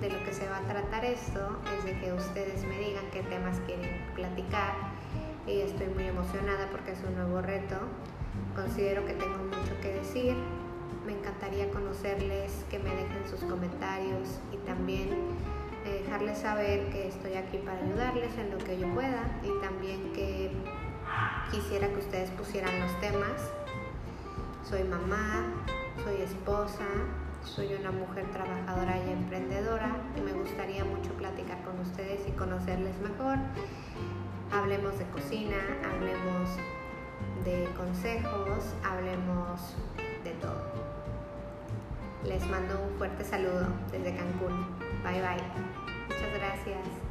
de lo que se va a tratar esto es de que ustedes me digan qué temas quieren platicar y estoy muy emocionada porque es un nuevo reto. Considero que tengo mucho que decir. Me encantaría conocerles, que me dejen sus comentarios y también eh, dejarles saber que estoy aquí para ayudarles en lo que yo pueda y también que quisiera que ustedes pusieran los temas. Soy mamá, soy esposa, soy una mujer trabajadora y emprendedora y me gustaría mucho platicar con ustedes y conocerles mejor. Hablemos de cocina, hablemos de consejos, hablemos de todo. Les mando un fuerte saludo desde Cancún. Bye bye. Muchas gracias.